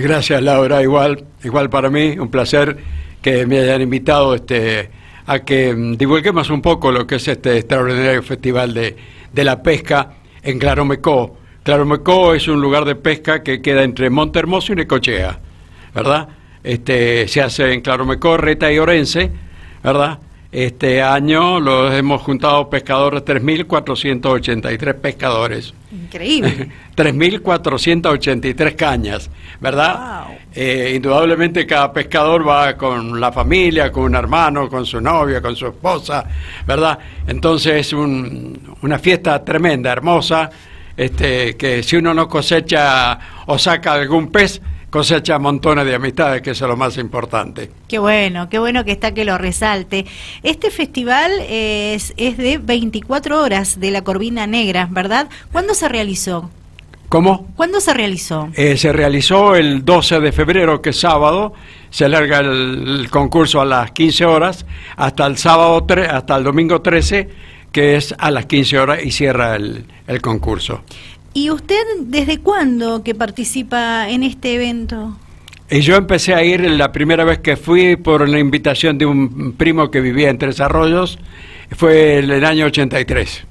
Gracias Laura, igual, igual para mí, un placer que me hayan invitado este, a que mm, divulguemos un poco lo que es este extraordinario festival de, de la pesca en Claromecó. Claromecó es un lugar de pesca que queda entre Monte Hermoso y Necochea, ¿verdad? Este, se hace en Claromecó, Reta y Orense, ¿verdad? Este año los hemos juntado pescadores, 3.483 pescadores. Increíble. 3.483 cañas, ¿verdad? Eh, indudablemente cada pescador va con la familia, con un hermano, con su novia, con su esposa, ¿verdad? Entonces es un, una fiesta tremenda, hermosa, este, que si uno no cosecha o saca algún pez, cosecha montones de amistades, que eso es lo más importante. Qué bueno, qué bueno que está que lo resalte. Este festival es, es de 24 horas de la Corvina Negra, ¿verdad? ¿Cuándo se realizó? ¿Cómo? ¿Cuándo se realizó? Eh, se realizó el 12 de febrero, que es sábado. Se alarga el, concurso a las 15 horas hasta el sábado hasta el domingo 13, que es a las 15 horas y cierra el, el concurso. ¿Y usted desde cuándo que participa en este evento? Y yo empecé a ir la primera vez que fui por la invitación de un primo que vivía en Tres Arroyos, fue en el año 83.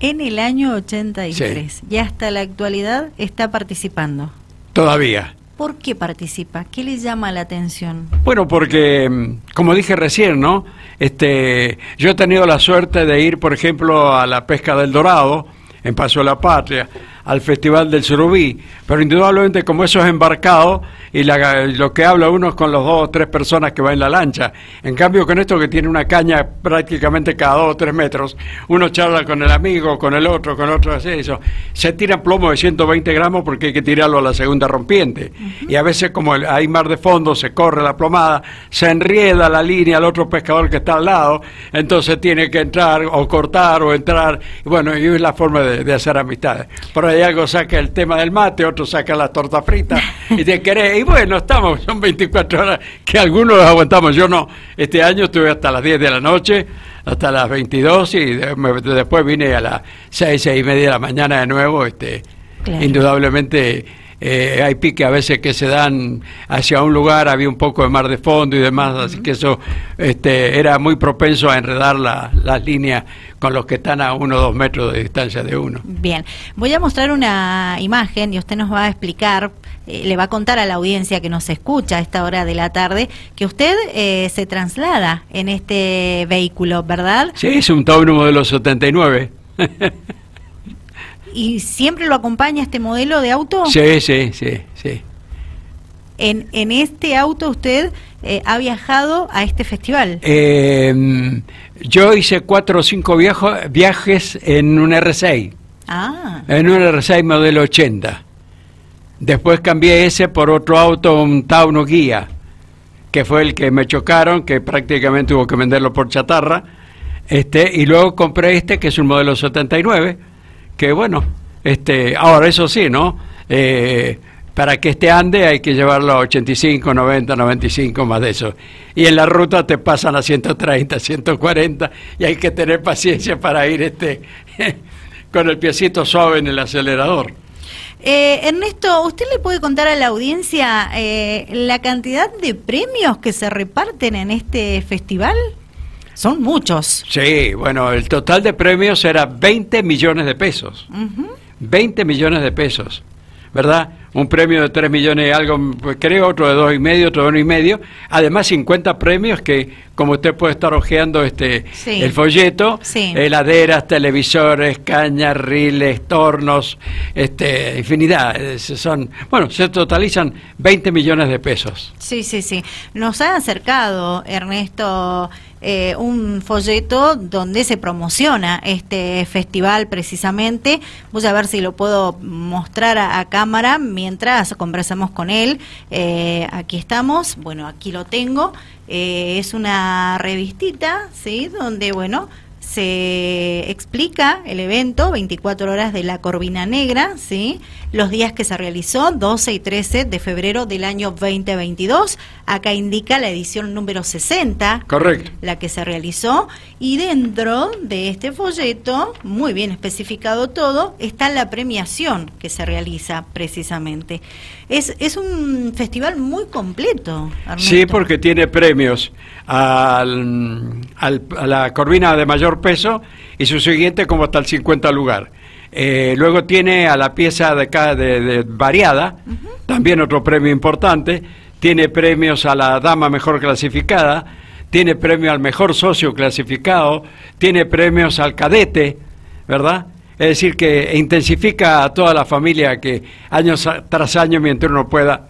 En el año 83. Y hasta la actualidad está participando. Todavía. ¿Por qué participa? ¿Qué le llama la atención? Bueno, porque, como dije recién, ¿no? Este, yo he tenido la suerte de ir, por ejemplo, a la pesca del Dorado, en Paso de la Patria, al Festival del Surubí, pero indudablemente como eso es embarcado y lo que habla uno es con los dos o tres personas que va en la lancha. En cambio con esto que tiene una caña prácticamente cada dos o tres metros, uno charla con el amigo, con el otro, con otro, así eso. Se tira plomo de 120 gramos porque hay que tirarlo a la segunda rompiente. Y a veces como hay mar de fondo, se corre la plomada, se enrieda la línea al otro pescador que está al lado, entonces tiene que entrar o cortar o entrar. Y bueno, y es la forma de, hacer amistades. Por ahí algo saca el tema del mate, otro saca la torta frita y te querés. Y bueno, estamos, son 24 horas que algunos aguantamos, yo no. Este año estuve hasta las 10 de la noche, hasta las 22 y después vine a las 6, 6 y media de la mañana de nuevo. Este, Indudablemente eh, hay piques a veces que se dan hacia un lugar, había un poco de mar de fondo y demás, así que eso este, era muy propenso a enredar las líneas con los que están a uno o dos metros de distancia de uno. Bien, voy a mostrar una imagen y usted nos va a explicar, eh, le va a contar a la audiencia que nos escucha a esta hora de la tarde, que usted eh, se traslada en este vehículo, ¿verdad? Sí, es un Tauro modelo 79. ¿Y siempre lo acompaña este modelo de auto? Sí, sí, sí, sí. En, en este auto usted eh, ha viajado a este festival. Em, yo hice cuatro o cinco viajes en un R6. Ah. En un R6 modelo 80. Después cambié ese por otro auto, un Tauno Guía, que fue el que me chocaron, que prácticamente tuvo que venderlo por chatarra. Este, y luego compré este, que es un modelo 79 que bueno, este, ahora eso sí, ¿no? Eh, para que este ande hay que llevarlo a 85, 90, 95, más de eso. Y en la ruta te pasan a 130, 140 y hay que tener paciencia para ir este con el piecito suave en el acelerador. Eh, Ernesto, ¿usted le puede contar a la audiencia eh, la cantidad de premios que se reparten en este festival? Son muchos. Sí, bueno, el total de premios era 20 millones de pesos. 20 millones de pesos, ¿verdad? Un premio de 3 millones y algo, pues, creo, otro de dos y medio, otro de uno y medio. Además, 50 premios que, como usted puede estar hojeando este, el folleto, heladeras, televisores, cañas, riles, tornos, este, infinidad. Son, bueno, se totalizan 20 millones de pesos. Sí, sí, sí. Nos ha acercado, Ernesto, eh, un folleto donde se promociona este festival precisamente. Voy a ver si lo puedo mostrar a, cámara mientras conversamos con él. Eh, aquí estamos, bueno, aquí lo tengo. Eh, es una revistita, ¿sí? Donde, bueno, se explica el evento 24 horas de la Corvina Negra, ¿sí? Los días que se realizó, 12 y 13 de febrero del año 2022. Acá indica la edición número 60. Correcto. La que se realizó. Y dentro de este folleto, muy bien especificado todo, está la premiación que se realiza precisamente. Es, es un festival muy completo. Sí, porque tiene premios al, a la corvina de mayor peso y su siguiente como hasta el 50 lugar. Eh, luego tiene a la pieza de, de, variada, también otro premio importante. Tiene premios a la dama mejor clasificada, tiene premio al mejor socio clasificado, tiene premios al cadete, ¿verdad? Es decir, que intensifica a toda la familia que año tras año, mientras uno pueda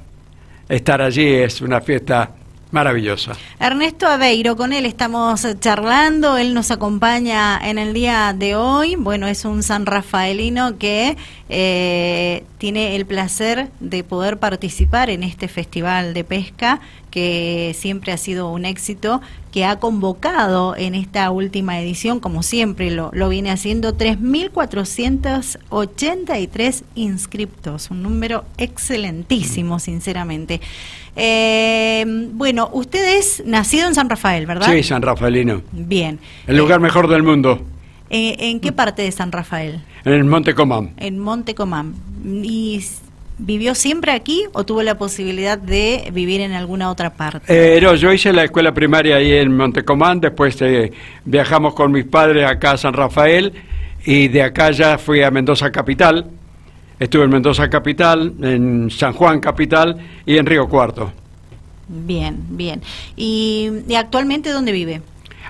estar allí, es una fiesta maravillosa. Ernesto Aveiro, con él estamos charlando, él nos acompaña en el día de hoy. Bueno, es un san rafaelino que eh, tiene el placer de poder participar en este festival de pesca que siempre ha sido un éxito, que ha convocado en esta última edición, como siempre lo, lo viene haciendo, 3.483 inscriptos, un número excelentísimo, sinceramente. Eh, bueno, usted es nacido en San Rafael, ¿verdad? Sí, San Rafaelino. Bien. El lugar mejor del mundo. Eh, ¿En qué parte de San Rafael? En el Monte Comán. En Monte Comán. ¿Y ¿Vivió siempre aquí o tuvo la posibilidad de vivir en alguna otra parte? Eh, no, yo hice la escuela primaria ahí en Montecomán, después eh, viajamos con mis padres acá a San Rafael y de acá ya fui a Mendoza Capital. Estuve en Mendoza Capital, en San Juan Capital y en Río Cuarto. Bien, bien. ¿Y, actualmente dónde vive?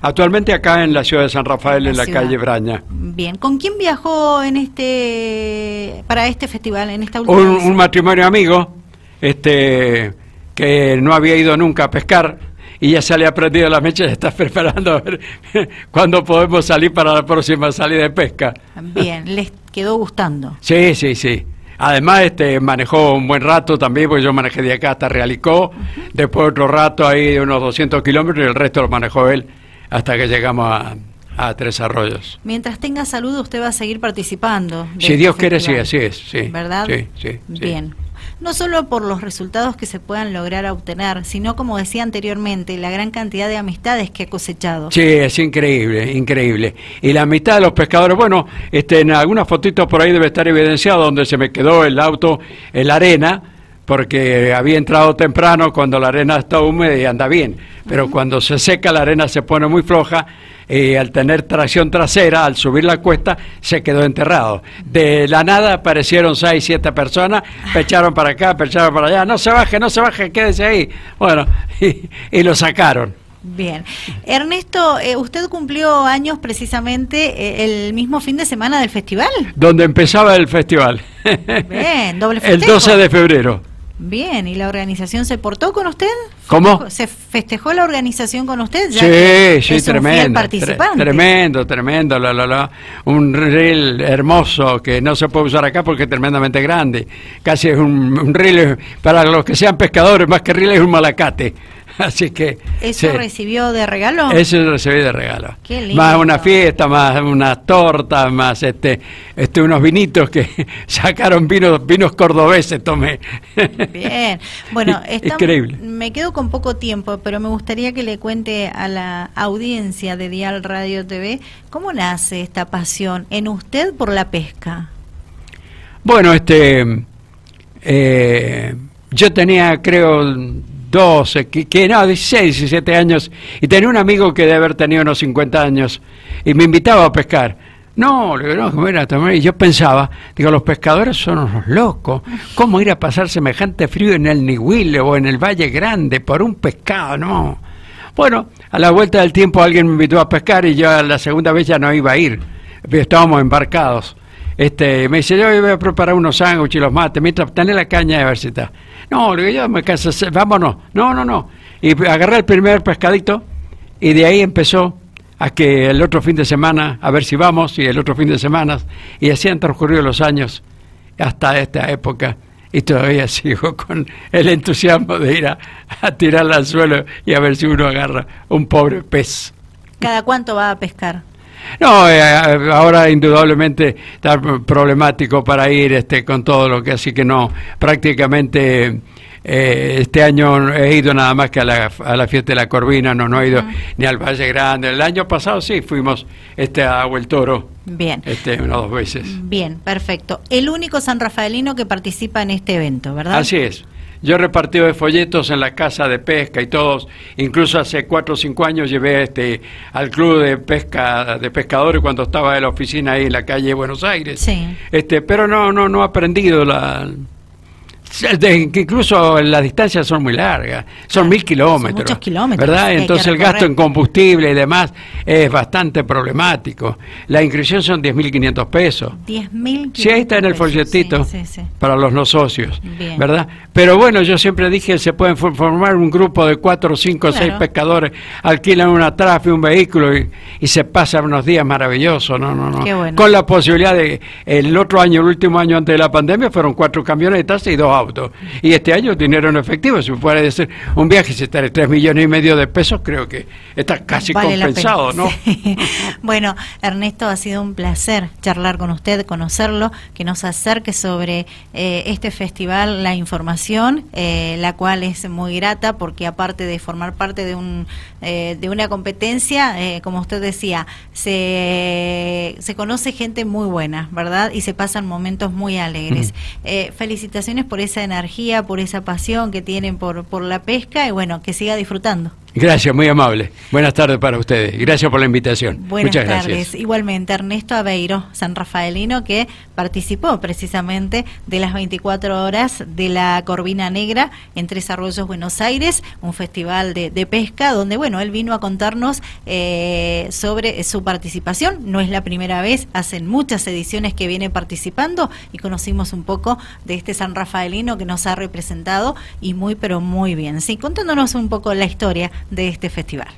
Actualmente acá en la ciudad de San Rafael, en la, calle Braña. Bien, ¿con quién viajó en este para este festival, en esta última un, un matrimonio amigo, este que no había ido nunca a pescar y ya se le ha prendido la mecha y está preparando a ver cuándo podemos salir para la próxima salida de pesca. Bien, les quedó gustando. Sí, sí, sí. Además, este manejó un buen rato también, porque yo manejé de acá hasta Realicó, después otro rato ahí de unos 200 kilómetros y el resto lo manejó él hasta que llegamos a, Tres Arroyos. Mientras tenga salud, usted va a seguir participando. Si este Dios quiere, sí, así es. Sí, ¿Verdad? Sí, sí, Bien. No solo por los resultados que se puedan lograr obtener, sino, como decía anteriormente, la gran cantidad de amistades que ha cosechado. Sí, es increíble, increíble. Y la amistad de los pescadores, bueno, este, en algunas fotitos por ahí debe estar evidenciado donde se me quedó el auto en la arena porque había entrado temprano cuando la arena está húmeda y anda bien, pero cuando se seca la arena se pone muy floja y al tener tracción trasera, al subir la cuesta, se quedó enterrado. De la nada aparecieron seis, siete personas, pecharon para acá, pecharon para allá, no se baje, no se baje, quédese ahí. Bueno, y, lo sacaron. Bien. Ernesto, eh, usted cumplió años precisamente eh, el mismo fin de semana del festival. Donde empezaba el festival. Bien, doble festejo. El 12 de febrero. Bien, ¿y la organización se portó con usted? ¿Cómo? ¿Se festejó la organización con usted? sí, sí, tremendo. tremendo, tremendo. La, la, Un reel hermoso que no se puede usar acá porque es tremendamente grande. Casi es un, un reel, para los que sean pescadores, más que reel es un malacate. Así que. ¿Eso recibió de regalo? Eso recibí de regalo. Qué lindo. Más una fiesta, más unas tortas, más este, este unos vinitos que sacaron vinos, vinos cordobeses tomé. Bien. Bueno, increíble. Me quedo con poco tiempo, pero me gustaría que le cuente a la audiencia de Dial Radio TV cómo nace esta pasión en usted por la pesca. Bueno, este. Eh, yo tenía, creo, 12, que, no, 16, 17 años, y tenía un amigo que debe haber tenido unos 50 años, y me invitaba a pescar. No, le digo, no, y yo pensaba, digo, los pescadores son unos locos, ¿cómo ir a pasar semejante frío en el Nihuile o en el Valle Grande por un pescado? No. Bueno, a la vuelta del tiempo alguien me invitó a pescar y yo la segunda vez ya no iba a ir, estábamos embarcados. Este, me dice, yo voy a preparar unos sándwiches y los mates, mientras tenés la caña de ver. No, yo me caso, vámonos. No, no, no. Y agarré el primer pescadito y de ahí empezó a que el otro fin de semana, a ver si vamos, y el otro fin de semana, y así han transcurrido los años hasta esta época, y todavía sigo con el entusiasmo de ir a, a tirarla al suelo y a ver si uno agarra un pobre pez. ¿Cada cuánto va a pescar? No, eh, ahora indudablemente está problemático para ir este, con todo lo que así que no, prácticamente eh, este año he ido nada más que a la, a la fiesta de la Corvina, no, no he ido ni al Valle Grande. El año pasado sí fuimos este, a Agua el Toro. Bien. Este, dos veces. Bien, perfecto. El único San Rafaelino que participa en este evento, ¿verdad? Así es. Yo he repartido de folletos en la casa de pesca y todos, incluso hace cuatro o cinco años llevé este al club de pesca de pescadores cuando estaba en la oficina ahí en la calle de Buenos Aires. Sí. Este, pero no no no he aprendido la de- que incluso las distancias son muy largas, son mil kilómetros. muchos kilómetros ¿Verdad? Entonces el gasto en combustible y demás es bastante problemático. La inscripción son 10.500 pesos. 10.000 Sí, ahí está en el folletito Sí, sí, sí. para los no socios, Bien. ¿verdad? Pero bueno, yo siempre dije, se pueden for- formar un grupo de cuatro, cinco, Claro. seis pescadores, alquilan una trafe, un vehículo y, y se pasan unos días maravillosos, no, no, no. Qué bueno. Con la posibilidad de, el otro año, el último año antes de la pandemia, fueron cuatro camionetas y dos autos. Y este año dinero en efectivo, si puede ser un viaje, si está de tres millones y medio de pesos, creo que está casi Vale compensado. ¿no? Sí. Bueno, Ernesto, ha sido un placer charlar con usted, conocerlo, que nos acerque sobre eh, este festival la información, eh, la cual es muy grata porque aparte de formar parte de un eh, de una competencia, eh, como usted decía, se, se conoce gente muy buena, ¿verdad? Y se pasan momentos muy alegres. Eh, felicitaciones por esa energía, por esa pasión que tienen por, por la pesca y bueno, que siga disfrutando. Gracias, muy amable. Buenas tardes para ustedes. Gracias por la invitación. Buenas Muchas tardes. gracias. Igualmente, Ernesto Aveiro, San Rafaelino, que participó precisamente de las 24 horas de la Corvina Negra en Tres Arroyos, Buenos Aires, un festival de, de pesca donde, bueno, él vino a contarnos eh, sobre su participación. No es la primera vez, hacen muchas ediciones que viene participando y conocimos un poco de este San Rafaelino que nos ha representado y muy, pero muy bien. Sí, contándonos un poco la historia de este festival.